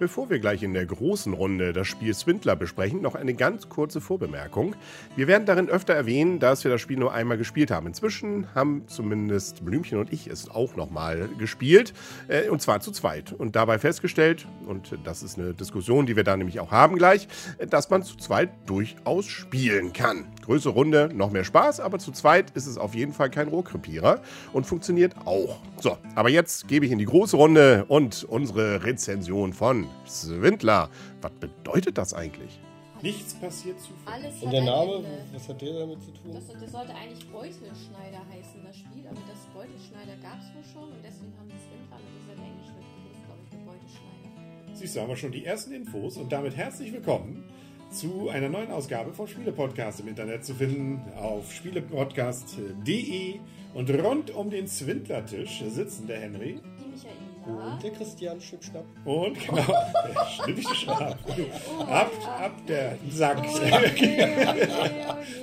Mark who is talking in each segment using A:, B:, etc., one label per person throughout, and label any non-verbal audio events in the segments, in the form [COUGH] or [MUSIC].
A: Bevor wir gleich in der großen Runde das Spiel Swindler besprechen, noch eine ganz kurze Vorbemerkung. Wir werden darin öfter erwähnen, dass wir das Spiel nur einmal gespielt haben. Inzwischen haben zumindest Blümchen und ich es auch nochmal gespielt, äh, und zwar zu zweit. Und dabei festgestellt, und das ist eine Diskussion, die wir da nämlich auch haben gleich, dass man zu zweit durchaus spielen kann. Größere Runde, noch mehr Spaß, aber zu zweit ist es auf jeden Fall kein Rohrkrepierer und funktioniert auch. So, aber jetzt gebe ich in die große Runde und unsere Rezension von Swindler. Was bedeutet das eigentlich?
B: Nichts passiert zufällig.
C: Alles
D: Und der Name,
C: Ende.
D: was hat der damit zu tun?
C: Das, das sollte eigentlich Beutelschneider heißen, das Spiel, aber das Beutelschneider gab es wohl schon und deswegen haben die Swindler mit dieser Englischschrift gelesen, glaube ich, mit Beutelschneider.
B: Siehst du, haben wir schon die ersten Infos und damit herzlich willkommen zu einer neuen Ausgabe vom Spielepodcast im Internet zu finden auf spielepodcast.de und rund um den Swindlertisch sitzen der Henry
C: Die Michaela.
D: Und der Christian Schnippschnapp.
B: und [LAUGHS] genau der schnippische Schwab. Ab, ab der Sack.
C: Oh, okay, okay, okay.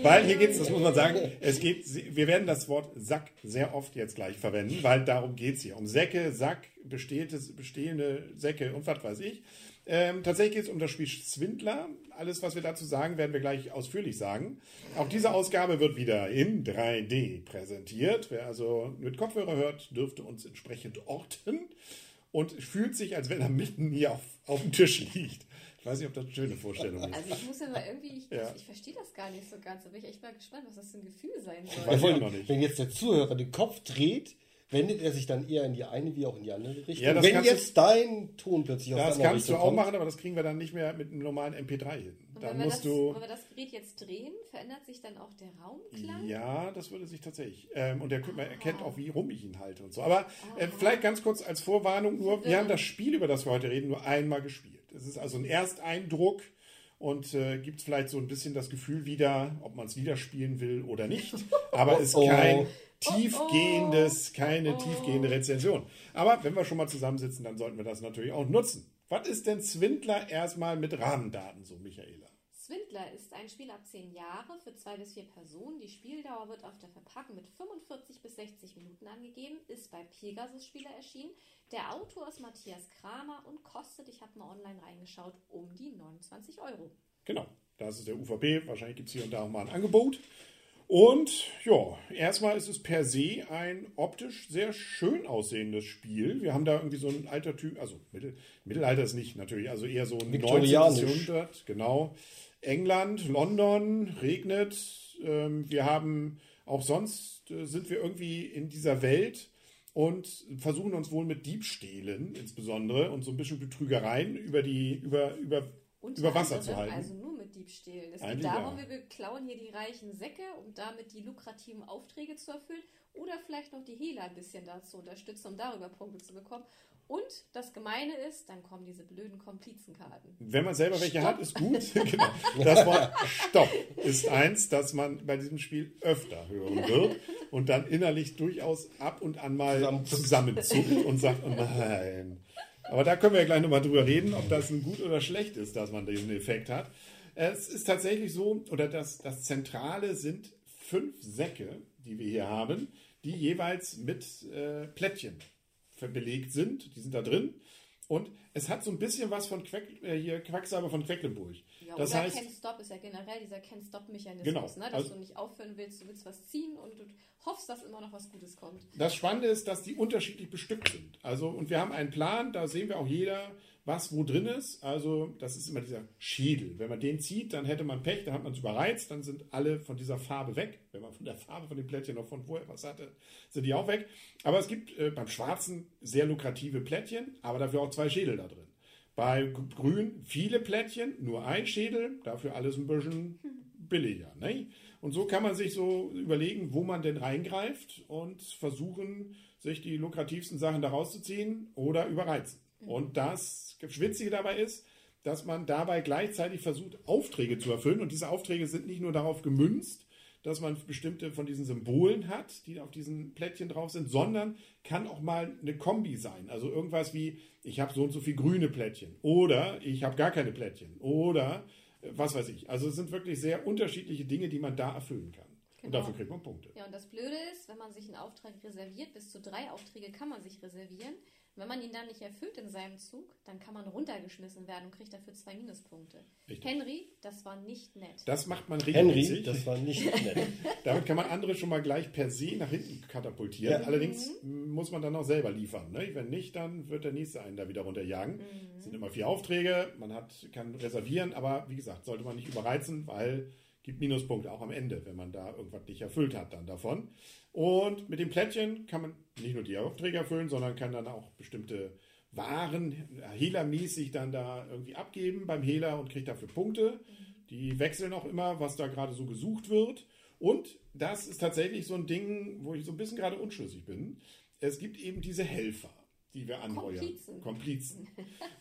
B: Weil hier geht's, das muss man sagen, es geht, wir werden das Wort Sack sehr oft jetzt gleich verwenden, weil darum geht's hier. Um Säcke, Sack, bestehende, bestehende Säcke und was weiß ich. Ähm, tatsächlich geht es um das Spiel Swindler. Alles, was wir dazu sagen, werden wir gleich ausführlich sagen. Auch diese Ausgabe wird wieder in 3D präsentiert. Wer also mit Kopfhörer hört, dürfte uns entsprechend orten und fühlt sich, als wenn er mitten hier auf, auf dem Tisch liegt. Ich weiß nicht, ob das eine schöne Vorstellung ist.
C: Also ich muss ja mal irgendwie, ich,
B: Ja.
C: ich verstehe das gar nicht so ganz, da bin ich echt mal gespannt, was das für ein Gefühl sein
B: Weiß
C: soll.
B: ich
D: Wenn,
B: auch noch nicht.
D: wenn jetzt der Zuhörer den Kopf dreht, wendet er sich dann eher in die eine wie auch in die andere Richtung.
B: Ja, das
D: wenn
B: kannst du-
D: jetzt dein Ton plötzlich aus
B: Das
D: der anderen
B: kannst du auch
D: kommt,
B: machen, aber das kriegen wir dann nicht mehr mit einem normalen MP3 hin.
C: Und
B: Dann
C: wenn wir,
B: musst
C: das,
B: du.
C: wenn wir das Gerät jetzt drehen, verändert sich dann auch der Raumklang?
B: Ja, das würde sich tatsächlich. Ähm, und der man erkennt auch, wie rum ich ihn halte und so. Aber äh, vielleicht ganz kurz als Vorwarnung nur: Wir haben das Spiel, über das wir heute reden, nur einmal gespielt. Es ist also ein Ersteindruck und äh, gibt vielleicht so ein bisschen das Gefühl wieder, ob man es wieder spielen will oder nicht. [LAUGHS] Aber es ist kein tiefgehendes, keine
C: Oh.
B: tiefgehende Rezension. Aber wenn wir schon mal zusammensitzen, dann sollten wir das natürlich auch nutzen. Was ist denn Swindler erstmal mit Rahmendaten so, Michaela?
C: Swindler ist ein Spiel ab 10 Jahre für zwei bis vier Personen. Die Spieldauer wird auf der Verpackung mit 45 bis 60 Minuten angegeben, ist bei Pegasus Spieler erschienen. Der Autor ist Matthias Kramer und kostet, ich habe mal online reingeschaut, um die 29 Euro.
B: Genau, das ist der UVP. Wahrscheinlich gibt es hier und da auch mal ein Angebot. Und ja, erstmal ist es per se ein optisch sehr schön aussehendes Spiel. Wir haben da irgendwie so ein alter Typ, also Mittel, Mittelalter ist nicht natürlich, also eher so ein 19.
D: Viktorianisch.
B: Jahrhundert, genau. England, London, regnet. Ähm, wir haben auch sonst äh, sind wir irgendwie in dieser Welt und versuchen uns wohl mit Diebstählen insbesondere und so ein bisschen Betrügereien über die über über über Wasser zu halten.
C: Also mit Diebstählen. Es geht darum, wir klauen hier die reichen Säcke, um damit die lukrativen Aufträge zu erfüllen oder vielleicht noch die Hehler ein bisschen dazu unterstützen, um darüber Punkte zu bekommen. Und das Gemeine ist, dann kommen diese blöden Komplizenkarten.
B: Wenn man selber welche
C: Stopp.
B: hat, ist gut. [LAUGHS] genau. Das Wort Stopp ist eins, das man bei diesem Spiel öfter hören wird und dann innerlich durchaus ab und an mal
D: Zusammenzuckt.
B: zusammenzuckt und sagt, oh nein. Aber da können wir ja gleich nochmal drüber reden, ob das ein gut oder schlecht ist, dass man diesen Effekt hat. Es ist tatsächlich so, oder das, das Zentrale sind fünf Säcke, die wir hier haben, die jeweils mit äh, Plättchen belegt sind. Die sind da drin. Und es hat so ein bisschen was von Quack, äh, hier Quacksalber von Quecklenburg.
C: Ja,
B: das
C: oder
B: heißt,
C: Can Stop ist ja generell dieser Can Stop-Mechanismus,
B: Genau.
C: ne? dass
B: Also-
C: du nicht aufhören willst, du willst was ziehen und du hoffst, dass immer noch was Gutes kommt.
B: Das Spannende ist, dass die unterschiedlich bestückt sind. Also, und wir haben einen Plan, da sehen wir auch jeder, was wo drin ist. Also, das ist immer dieser Schädel. Wenn man den zieht, dann hätte man Pech, dann hat man es überreizt, dann sind alle von dieser Farbe weg. Wenn man von der Farbe von den Plättchen noch von vorher was hatte, sind die auch weg. Aber es gibt äh, beim Schwarzen sehr lukrative Plättchen, aber dafür auch zwei Schädel da drin. Bei Grün viele Plättchen, nur ein Schädel, dafür alles ein bisschen billiger. Ne? Und so kann man sich so überlegen, wo man denn reingreift und versuchen, sich die lukrativsten Sachen da rauszuziehen oder überreizen. Und das Schwitzige dabei ist, dass man dabei gleichzeitig versucht, Aufträge zu erfüllen. Und diese Aufträge sind nicht nur darauf gemünzt, dass man bestimmte von diesen Symbolen hat, die auf diesen Plättchen drauf sind, sondern kann auch mal eine Kombi sein. Also irgendwas wie, ich habe so und so viel grüne Plättchen oder ich habe gar keine Plättchen oder äh, was weiß ich. Also es sind wirklich sehr unterschiedliche Dinge, die man da erfüllen kann. Und
C: Genau.
B: dafür kriegt man Punkte.
C: Ja, und das Blöde ist, wenn man sich einen Auftrag reserviert, bis zu drei Aufträge kann man sich reservieren. Wenn man ihn dann nicht erfüllt in seinem Zug, dann kann man runtergeschmissen werden und kriegt dafür zwei Minuspunkte.
B: Richtig.
C: Henry, das war nicht nett.
B: Das macht man
D: Henry,
B: regelmäßig.
D: das war nicht [LAUGHS] nett.
B: Damit kann man andere schon mal gleich per se nach hinten katapultieren.
D: Ja.
B: Allerdings m, muss man dann auch selber liefern. Ne? Wenn nicht, dann wird der nächste einen da wieder runterjagen. Es sind immer vier Aufträge, man hat, kann reservieren, aber wie gesagt, sollte man nicht überreizen, weil gibt Minuspunkte auch am Ende, wenn man da irgendwas nicht erfüllt hat dann davon. Und mit dem Plättchen kann man nicht nur die Aufträge erfüllen, sondern kann dann auch bestimmte Waren hehlermäßig dann da irgendwie abgeben beim Hehler und kriegt dafür Punkte. Die wechseln auch immer, was da gerade so gesucht wird. Und das ist tatsächlich so ein Ding, wo ich so ein bisschen gerade unschlüssig bin. Es gibt eben diese Helfer, die wir anheuern.
C: Komplizen.
B: Komplizen.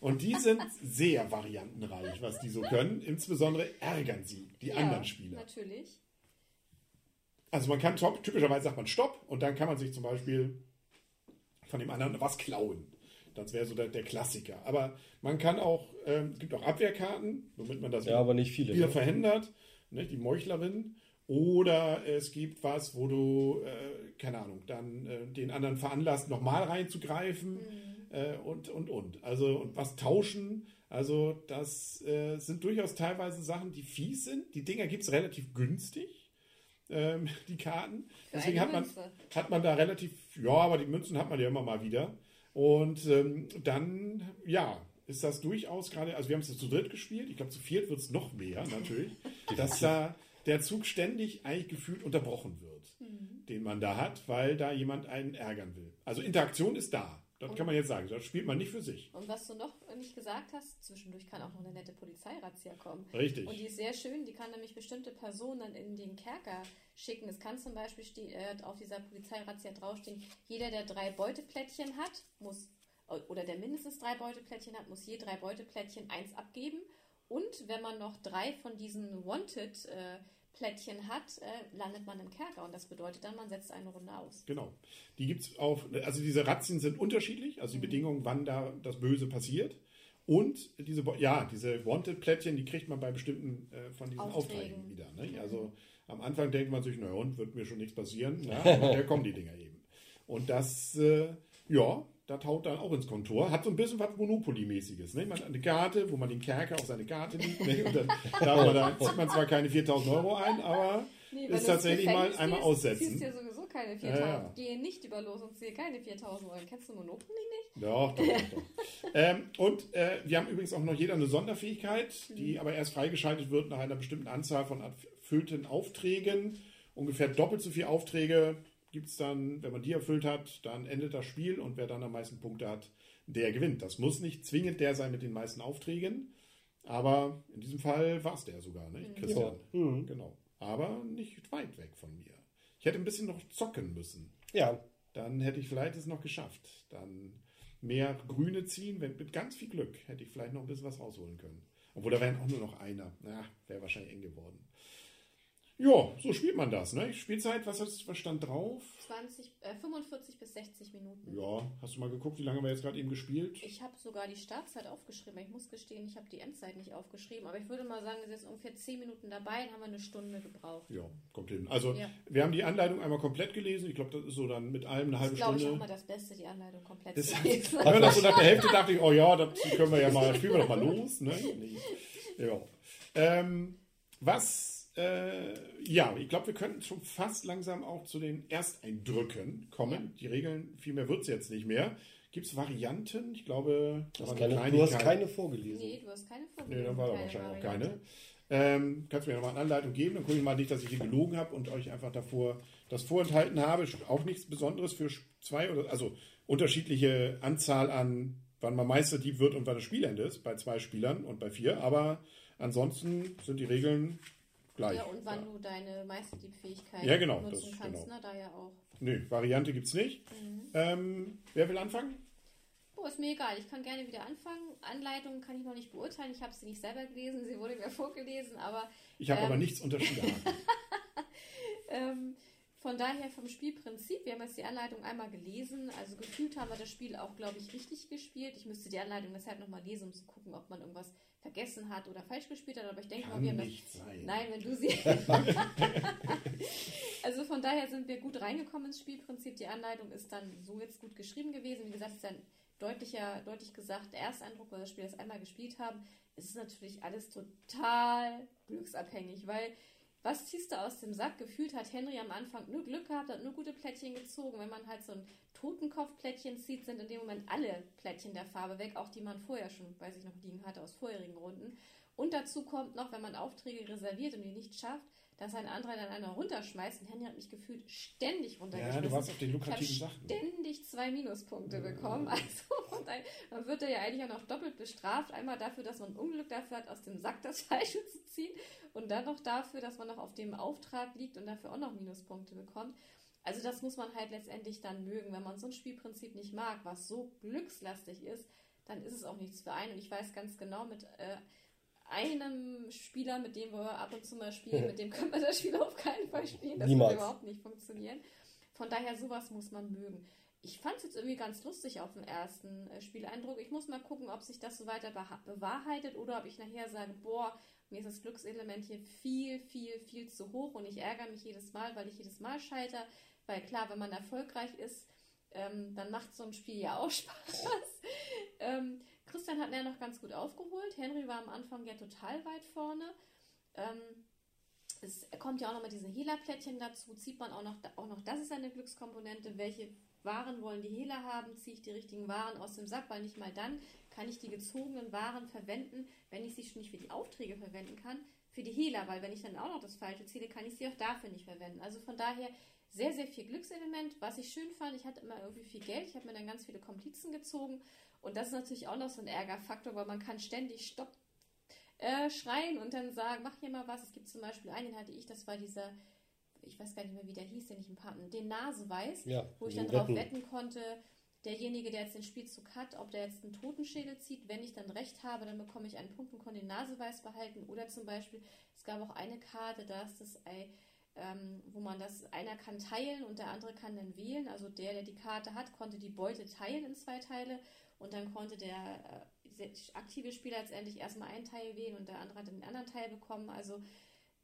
B: Und die sind sehr variantenreich, was die so können. Insbesondere ärgern sie die anderen Spieler.
C: Natürlich.
B: Also man kann top, typischerweise sagt man Stopp und dann kann man sich zum Beispiel von dem anderen was klauen. Das wäre so der, der Klassiker. Aber man kann auch, ähm, es gibt auch Abwehrkarten, womit man das
D: Ja, aber nicht viele.
B: wieder
D: Ne?
B: verhindert, ne, die Meuchlerin. Oder es gibt was, wo du, äh, keine Ahnung, dann äh, den anderen veranlasst, nochmal reinzugreifen äh, und, und, und. Also, und was tauschen. Also, das äh, sind durchaus teilweise Sachen, die fies sind. Die Dinger gibt es relativ günstig, ähm, [LAUGHS] die Karten.
C: Für
B: Deswegen hat man,
C: Münze.
B: hat man da relativ, ja, aber die Münzen hat man ja immer mal wieder. Und ähm, dann, ja, ist das durchaus gerade, also wir haben es zu dritt gespielt, ich glaube zu viert wird es noch mehr natürlich, [LAUGHS] dass da der Zug ständig eigentlich gefühlt unterbrochen wird, den man da hat, weil da jemand einen ärgern will. Also Interaktion ist da, das kann man jetzt sagen, das spielt man nicht für sich.
C: Und was du noch nicht gesagt hast, zwischendurch kann auch noch eine nette Polizeirazzia kommen.
B: Richtig.
C: Und die ist sehr schön, die kann nämlich bestimmte Personen dann in den Kerker schicken. Es kann zum Beispiel äh, auf dieser Polizeirazzia draufstehen, jeder, der drei Beuteplättchen hat, muss, oder der mindestens drei Beuteplättchen hat, muss je drei Beuteplättchen eins abgeben. Und wenn man noch drei von diesen Wanted-Plättchen hat, äh, landet man im Kerker. Und das bedeutet dann, man setzt eine Runde aus.
B: Genau. Die gibt es auf, also diese Razzien sind unterschiedlich, also die Bedingungen, wann da das Böse passiert. Und diese, ja, diese Wanted-Plättchen, die kriegt man bei bestimmten äh, von diesen
C: Aufträgen.
B: Aufträgen, wieder. Ne? Also am Anfang denkt man sich, naja, und wird mir schon nichts passieren. Na, [LAUGHS] da kommen die Dinger eben. Und das, äh, ja, das haut dann auch ins Kontor. Hat so ein bisschen was Monopoly-mäßiges. Ne? Man hat eine Karte, wo man den Kerker auf seine Karte legt. Ne? Und dann [LAUGHS] man da, zieht man zwar keine 4000 Euro ein, aber
C: Nee,
B: ist
C: du
B: tatsächlich mal einmal aussetzen.
C: Ziehst dir sowieso keine
B: Ja,
C: 4000.
B: ja.
C: Gehe nicht über los und ziehe keine 4000 Euro. Kennst du Monopoly nicht?
B: Doch, doch, doch. doch. [LAUGHS] ähm, und äh, wir haben übrigens auch noch jeder eine Sonderfähigkeit, die aber erst freigeschaltet wird nach einer bestimmten Anzahl von erfüllten Aufträgen. Ungefähr doppelt so viele Aufträge gibt es dann, wenn man die erfüllt hat, dann endet das Spiel und wer dann am meisten Punkte hat, der gewinnt. Das muss nicht zwingend der sein mit den meisten Aufträgen, aber in diesem Fall war es der sogar, ne? Christian. Genau. Aber nicht weit weg von mir. Ich hätte ein bisschen noch zocken müssen
D: Ja,
B: dann hätte ich vielleicht es noch geschafft. Dann mehr Grüne ziehen, wenn, mit ganz viel Glück hätte ich vielleicht noch ein bisschen was rausholen können. Obwohl da wären auch nur noch einer. Na, wäre wahrscheinlich eng geworden. Ja, so spielt man das. Ne? Spielzeit, was, ist, was stand drauf?
C: 20, äh, 45 bis 60 Minuten.
B: Ja, hast du mal geguckt, wie lange haben wir jetzt gerade eben gespielt?
C: Ich habe sogar die Startzeit aufgeschrieben. Ich muss gestehen, ich habe die Endzeit nicht aufgeschrieben. Aber ich würde mal sagen, wir sind jetzt ungefähr 10 Minuten dabei und haben wir eine Stunde gebraucht.
B: Ja, kommt hin. Also,
C: Ja.
B: wir haben die Anleitung einmal komplett gelesen. Ich glaube, das ist so dann mit allem eine
C: Das
B: halbe
C: ist, glaube ich, auch
B: Stunde.
C: mal das Beste, die Anleitung komplett
B: Das-
C: zu lesen. [LAUGHS]
B: Ja, nach so nach der Hälfte dachte ich, oh ja, das können wir ja mal, spielen wir doch mal los. Ne? Nee. [LAUGHS] Ja. Ähm, was, äh, ja, ich glaube, wir könnten schon fast langsam auch zu den Ersteindrücken kommen. Die Regeln, viel mehr wird es jetzt nicht mehr. Gibt es Varianten? Ich glaube,
D: du
B: da
D: hast,
B: war eine
D: keine, du hast keine vorgelesen.
C: Nee, du hast keine Vorbereitung.
B: Nee, dann war da
C: keine
B: wahrscheinlich auch keine. Ähm, kannst du mir nochmal eine Anleitung geben? Dann gucke ich mal nicht, dass ich hier gelogen habe und euch einfach davor das vorenthalten habe. Auch nichts Besonderes für zwei oder also unterschiedliche Anzahl an, wann man Meisterdieb wird und wann das Spielende ist, bei zwei Spielern und bei vier. Aber ansonsten sind die Regeln gleich.
C: Ja, und wann
B: Ja.
C: du deine Meisterdieb-Fähigkeit
B: Ja, genau,
C: nutzen
B: das-
C: kannst,
B: genau.
C: ne? Da ja auch.
B: Nö, Variante gibt es nicht.
C: Mhm.
B: Ähm, wer will anfangen?
C: Oh, ist mir egal. Ich kann gerne wieder anfangen. Anleitung kann ich noch nicht beurteilen. Ich habe sie nicht selber gelesen. [LAUGHS] Sie wurde mir vorgelesen. Aber
B: Ich habe
C: Ähm.
B: aber nichts unterschieden. [LAUGHS]
C: ähm, Von daher vom Spielprinzip, wir haben jetzt die Anleitung einmal gelesen, also gefühlt haben wir das Spiel auch, glaube ich, richtig gespielt. Ich müsste die Anleitung deshalb nochmal lesen, um zu gucken, ob man irgendwas vergessen hat oder falsch gespielt hat, aber ich denke
B: Kann
C: mal, wir haben das.
B: sein.
C: Nein, wenn du sie. [LAUGHS] also von daher sind wir gut reingekommen ins Spielprinzip. Die Anleitung ist dann so jetzt gut geschrieben gewesen. Wie gesagt, es ist dann deutlicher, deutlich gesagt, der Ersteindruck, weil wir das Spiel das einmal gespielt haben, es ist natürlich alles total glücksabhängig, weil was ziehst du aus dem Sack? Gefühlt hat Henry am Anfang nur Glück gehabt, hat nur gute Plättchen gezogen. Wenn man halt so ein Totenkopfplättchen zieht, sind in dem Moment alle Plättchen der Farbe weg, auch die man vorher schon, weiß ich noch, liegen hatte aus vorherigen Runden. Und dazu kommt noch, wenn man Aufträge reserviert und die nicht schafft, dass ein anderer dann einer runterschmeißt. Und Henry hat mich gefühlt ständig runtergeschmissen.
B: Ja, du warst auf den
C: Ich
B: lukrativen
C: habe
B: Sachen.
C: ständig zwei Minuspunkte bekommen. [LAUGHS] Also und ein, dann wird er ja eigentlich auch noch doppelt bestraft. Einmal dafür, dass man Unglück dafür hat, aus dem Sack das Falsche zu ziehen. Und dann noch dafür, dass man noch auf dem Auftrag liegt und dafür auch noch Minuspunkte bekommt. Also das muss man halt letztendlich dann mögen. Wenn man so ein Spielprinzip nicht mag, was so glückslastig ist, dann ist es auch nichts für einen. Und ich weiß ganz genau, mit äh, einem Spieler, mit dem wir ab und zu mal spielen, [LAUGHS] mit dem können wir das Spiel auf keinen Fall spielen. Das
D: Niemals.
C: würde überhaupt nicht funktionieren. Von daher, sowas muss man mögen. Ich fand es jetzt irgendwie ganz lustig auf den ersten äh, Spieleindruck. Ich muss mal gucken, ob sich das so weiter bewahrheitet oder ob ich nachher sage, boah, mir ist das Glückselement hier viel, viel, viel zu hoch und ich ärgere mich jedes Mal, weil ich jedes Mal scheitere. Weil klar, wenn man erfolgreich ist, ähm, dann macht so ein Spiel ja auch [LAUGHS] Spaß. ähm, Christian hat ja noch ganz gut aufgeholt. Henry war am Anfang ja total weit vorne. Ähm, es kommt ja auch noch mal diese Hehlerplättchen dazu. Zieht man auch noch, auch noch, das ist eine Glückskomponente. Welche Waren wollen die Hehler haben? Ziehe ich die richtigen Waren aus dem Sack? Weil nicht mal dann kann ich die gezogenen Waren verwenden, wenn ich sie schon nicht für die Aufträge verwenden kann, für die Hehler. Weil wenn ich dann auch noch das Falsche zähle, kann ich sie auch dafür nicht verwenden. Also von daher sehr, sehr viel Glückselement. Was ich schön fand, ich hatte immer irgendwie viel Geld. Ich habe mir dann ganz viele Komplizen gezogen. Und das ist natürlich auch noch so ein Ärgerfaktor, weil man kann ständig Stopp äh, schreien und dann sagen, mach hier mal was. Es gibt zum Beispiel einen, den hatte ich, das war dieser, ich weiß gar nicht mehr, wie der hieß, den ich im Paten, den Naseweiß,
D: Ja,
C: wo ich dann drauf wetten konnte, derjenige, der jetzt den Spielzug hat, ob der jetzt einen Totenschädel zieht. Wenn ich dann recht habe, dann bekomme ich einen Punkt und konnte den Naseweiß behalten. Oder zum Beispiel, es gab auch eine Karte, da ist das Ei, ähm, wo man das, einer kann teilen und der andere kann dann wählen. Also der, der die Karte hat, konnte die Beute teilen in zwei Teile und dann konnte der äh, aktive Spieler letztendlich erstmal einen Teil wählen und der andere hat den anderen Teil bekommen. Also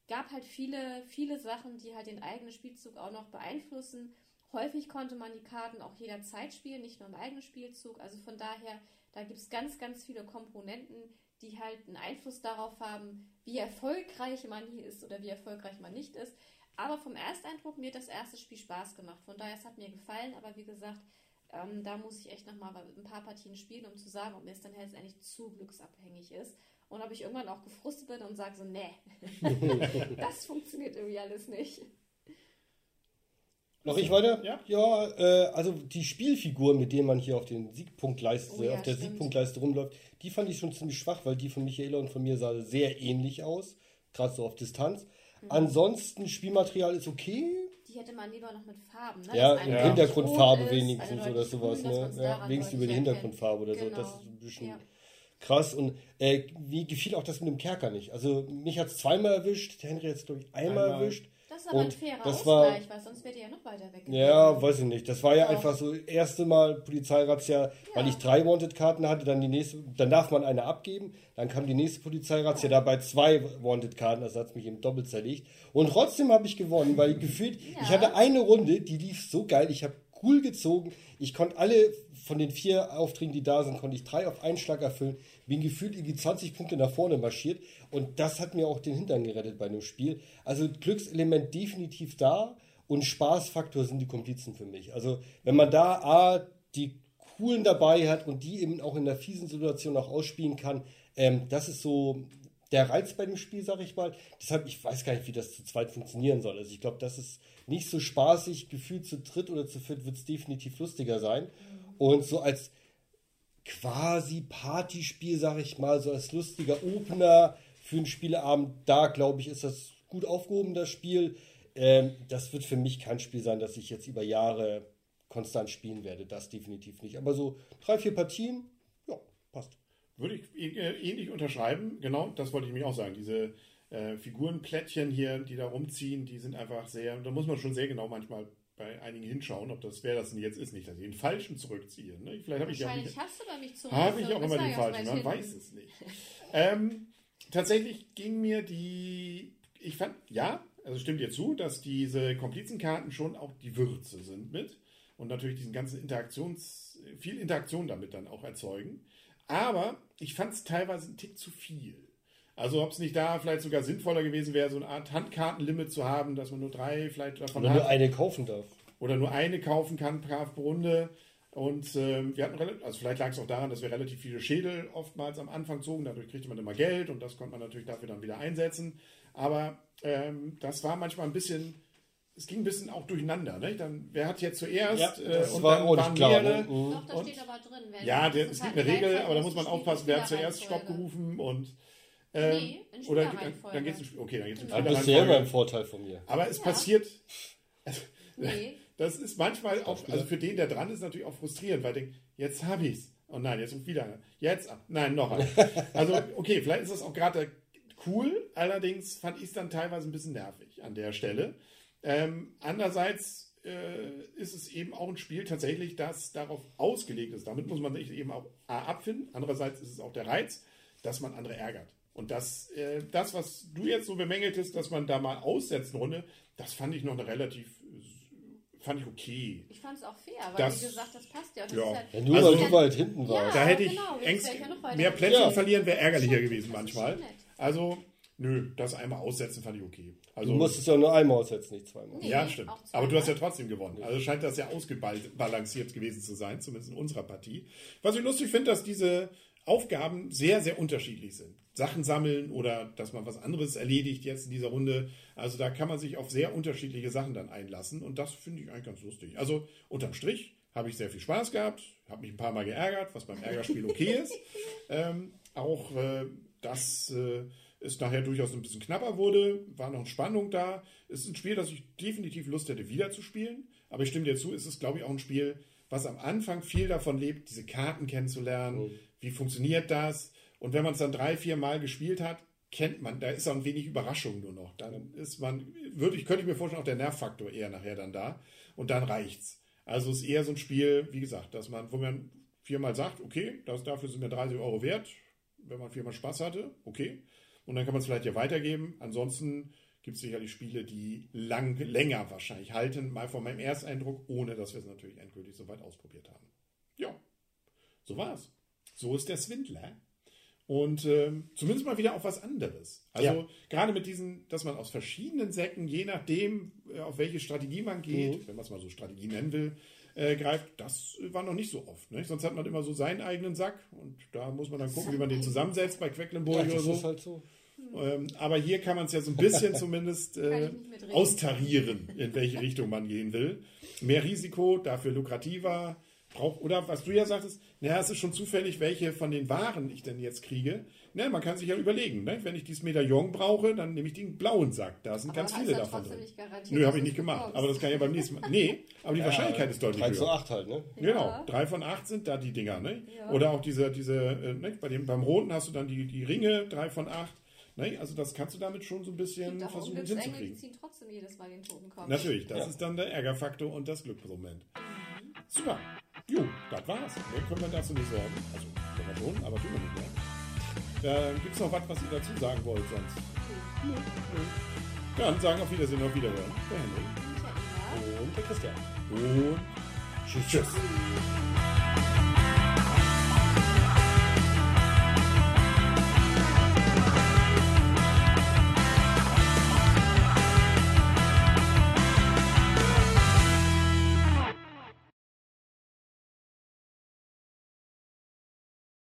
C: gab halt viele, viele Sachen, die halt den eigenen Spielzug auch noch beeinflussen. Häufig konnte man die Karten auch jederzeit spielen, nicht nur im eigenen Spielzug. Also von daher, da gibt es ganz, ganz viele Komponenten, die halt einen Einfluss darauf haben, wie erfolgreich man hier ist oder wie erfolgreich man nicht ist. Aber vom Ersteindruck, mir hat das erste Spiel Spaß gemacht. Von daher, es hat mir gefallen, aber wie gesagt, ähm, da muss ich echt nochmal ein paar Partien spielen, um zu sagen, ob mir es dann letztendlich zu glücksabhängig ist. Und ob ich irgendwann auch gefrustet bin und sage so, nee, [LAUGHS] das funktioniert irgendwie alles nicht.
D: Noch ich weiter?
B: Ja.
D: Ja, äh, also die Spielfiguren, mit denen man hier auf den Siegpunktleiste,
C: Oh ja,
D: auf der
C: stimmt.
D: Siegpunktleiste rumläuft, die fand ich schon ziemlich schwach, weil die von Michaela und von mir sah sehr ähnlich aus, gerade so auf Distanz.
C: Mhm.
D: Ansonsten Spielmaterial ist okay.
C: Die hätte man lieber noch mit Farben. Ne?
D: Ja,
B: ja.
D: Hintergrundfarbe wenigstens
C: eine
D: oder sowas,
C: grün,
D: ne? Ja, wenigstens über die Hintergrundfarbe oder so.
C: Genau.
D: Das ist ein bisschen
C: Ja.
D: krass. Und äh, wie gefiel auch das mit dem Kerker nicht? Also mich hat es zweimal erwischt, der Henry hat es, glaube ich, einmal,
B: Einmal.
D: erwischt.
C: Das ist aber ein
D: Und
C: fairer
D: das war-
C: Ausgleich, weil sonst wäre die ja noch weiter weg.
D: Ja, weiß ich nicht. Das war ja
C: Doch.
D: einfach so erste Mal Polizeirazzia, weil
C: Ja.
D: ich drei Wanted-Karten hatte, dann die nächste, dann darf man eine abgeben, dann kam die nächste Polizeirazzia, dabei zwei Wanted-Karten, das hat mich eben doppelt zerlegt. Und trotzdem habe ich gewonnen, weil gefühlt, ich
C: Ja.
D: hatte eine Runde, die lief so geil, ich habe cool gezogen, ich konnte alle von den vier Aufträgen, die da sind, konnte ich drei auf einen Schlag erfüllen, bin gefühlt irgendwie 20 Punkte nach vorne marschiert und das hat mir auch den Hintern gerettet bei dem Spiel. Also Glückselement definitiv da und Spaßfaktor sind die Komplizen für mich. Also wenn man da A, die coolen dabei hat und die eben auch in der fiesen Situation auch ausspielen kann, ähm, das ist so der Reiz bei dem Spiel, sag ich mal. Deshalb, ich weiß gar nicht, wie das zu zweit funktionieren soll. Also ich glaube, das ist nicht so spaßig. Gefühlt zu dritt oder zu viert wird es definitiv lustiger sein. Und so als quasi Partyspiel, sag ich mal, so als lustiger Opener für einen Spieleabend, da glaube ich, ist das gut aufgehoben, das Spiel. Ähm, das wird für mich kein Spiel sein, das ich jetzt über Jahre konstant spielen werde. Das definitiv nicht. Aber so drei, vier Partien.
B: Würde ich äh, ähnlich unterschreiben. Genau, das wollte ich mich auch sagen. Diese äh, Figurenplättchen hier, die da rumziehen, die sind einfach sehr, da muss man schon sehr genau manchmal bei einigen hinschauen, ob das, wer das denn jetzt ist, nicht, dass ich den falschen zurückziehe. Ne? Vielleicht habe ich ja
C: Wahrscheinlich hast du bei mich zu
B: habe ich auch immer den falschen, man weiß es nicht. ähm, tatsächlich ging mir die, ich fand, ja, also stimmt dir zu, dass diese Komplizenkarten schon auch die Würze sind mit und natürlich diesen ganzen Interaktions, viel Interaktion damit dann auch erzeugen. Aber ich fand es teilweise ein Tick zu viel. Also ob es nicht da vielleicht sogar sinnvoller gewesen wäre, so eine Art Handkartenlimit zu haben, dass man nur drei vielleicht davon
D: Oder
B: hat
D: nur eine kaufen darf.
B: oder nur eine kaufen kann pro Runde. Und ähm, wir hatten relativ, also vielleicht lag es auch daran, dass wir relativ viele Schädel oftmals am Anfang zogen. Dadurch kriegte man immer Geld und das konnte man natürlich dafür dann wieder einsetzen. Aber ähm, das war manchmal ein bisschen, es ging ein bisschen auch durcheinander. Ne? Dann, wer hat jetzt zuerst?
D: Ja,
B: äh,
D: das
B: und
D: war
B: dann
D: auch
B: waren
D: klar,
B: mehrere.
D: ne? Mhm.
C: Doch, da
B: Und-
C: steht aber drin. Wer
B: Ja, der, es gibt
C: halt
B: eine Regel, aber da muss man aufpassen, wer hat zuerst Stopp gerufen und ähm,
C: Nee, in
B: oder dann, dann geht's in, okay, dann geht's in
C: Genau.
D: Du bist ja immer im. Vorteil von mir.
B: Aber es
C: Ja.
B: passiert, [LAUGHS]
C: Nee,
B: das ist manchmal auch, also für den, der dran ist, natürlich auch frustrierend, weil er denkt, jetzt habe ich's. Oh nein, jetzt ruft wieder einer. Jetzt, ah, nein, noch einer. [LAUGHS] Also, okay, vielleicht ist das auch gerade cool, allerdings fand ich es dann teilweise ein bisschen nervig an der Stelle. Ähm, andererseits äh, ist es eben auch ein Spiel tatsächlich, das darauf ausgelegt ist. Damit muss man sich eben auch A, abfinden. Andererseits ist es auch der Reiz, dass man andere ärgert. Und das, äh, das, was du jetzt so bemängeltest, dass man da mal aussetzt eine Runde, das fand ich noch eine relativ, fand ich okay.
C: ich fand es auch fair, weil
B: Das-
C: wie gesagt, das passt ja. Das
B: Ja.
C: ist halt,
D: Ja, nur
B: Also-
D: weil du weit hinten warst.
B: Da hätte ich
C: genau, jetzt
B: Ängst,
C: ja
B: mehr. Plättchen
D: Ja.
B: verlieren wäre ärgerlicher gewesen manchmal. Also, nö, das einmal aussetzen fand ich okay. Also,
D: Du musst es ja nur einmal aussetzen, nicht zweimal.
C: Nee.
B: ja, stimmt. Aber du hast ja trotzdem gewonnen. Also scheint das ja ausgebalanciert gewesen zu sein, zumindest in unserer Partie. Was ich lustig finde, dass diese Aufgaben sehr, sehr unterschiedlich sind. Sachen sammeln oder dass man was anderes erledigt jetzt in dieser Runde. Also da kann man sich auf sehr unterschiedliche Sachen dann einlassen und das finde ich eigentlich ganz lustig. Also unterm Strich habe ich sehr viel Spaß gehabt, habe mich ein paar Mal geärgert, was beim Ärgerspiel okay ist. [LAUGHS] Ähm, auch äh, dass äh, es nachher durchaus ein bisschen knapper wurde, war noch Spannung da. Es ist ein Spiel, das ich definitiv Lust hätte, wieder zu spielen. Aber ich stimme dir zu, es ist, glaube ich, auch ein Spiel, was am Anfang viel davon lebt, diese Karten kennenzulernen. Wie funktioniert das? Und wenn man es dann drei, vier Mal gespielt hat, kennt man, da ist auch ein wenig Überraschung nur noch. Dann ist man, würde ich, könnte ich mir vorstellen, auch der Nervfaktor eher nachher dann da. Und dann reicht's. Also es ist eher so ein Spiel, wie gesagt, dass man, wo man viermal sagt, okay, das, dafür sind mir 30 Euro wert, wenn man viermal Spaß hatte, okay. Und dann kann man es vielleicht ja weitergeben. Ansonsten gibt es sicherlich Spiele, die lang, länger wahrscheinlich halten, mal von meinem Ersteindruck, ohne dass wir es natürlich endgültig so weit ausprobiert haben. Ja, so war's. So ist der Swindler. Und ähm, zumindest mal wieder auf was anderes. Also
D: Ja.
B: gerade mit diesen, dass man aus verschiedenen Säcken, je nachdem, äh, auf welche Strategie man geht, wenn man es mal so Strategie nennen will, äh, greift, das war noch nicht so oft. Ne? Sonst hat man immer so seinen eigenen Sack und da muss man dann gucken, wie man den zusammensetzt bei Quecklenburg
D: Ja,
B: oder so.
D: ist halt so.
B: Ähm, aber hier kann man es ja so ein bisschen [LAUGHS] zumindest äh, austarieren, in welche Richtung man gehen will. Mehr Risiko, dafür lukrativer. Brauch, oder was du ja sagtest, naja, es ist schon zufällig, welche von den Waren ich denn jetzt kriege. Ne, man kann sich ja überlegen, ne? wenn ich dieses Medaillon brauche, dann nehme ich den blauen Sack. Da sind
C: Aber
B: ganz viele
C: ja
B: davon
C: trotzdem
B: drin.
C: nicht garantiert,
B: Nö, habe ich nicht gemacht.
C: bekommst.
B: Aber das kann ja beim nächsten Mal. Nee, aber die Wahrscheinlichkeit ist deutlich
D: 3
B: höher.
D: zu 8 halt, ne?
B: Genau, drei von acht sind da die Dinger, ne?
C: Ja.
B: Oder auch diese, diese, äh, ne? Bei dem, beim Roten hast du dann die, die Ringe, drei von acht. Ne? Also das kannst du damit schon so ein bisschen
C: oben
B: versuchen
C: es Engel, die
B: hinzukriegen.
C: ziehen trotzdem jedes Mal den Totenkopf.
B: Natürlich, das
D: Ja.
B: ist dann der Ärgerfaktor und das Glücksmoment. Super. Jo, das war's. Mehr können wir dazu nicht sagen. Also, können wir schon, aber tun wir nicht mehr. Äh, Gibt es noch was, was ihr dazu sagen wollt sonst? Dann sagen auf Wiedersehen, auf Wiederhören. Der Henry.
D: Und der Christian.
B: Und
D: Tschüss.
B: tschüss.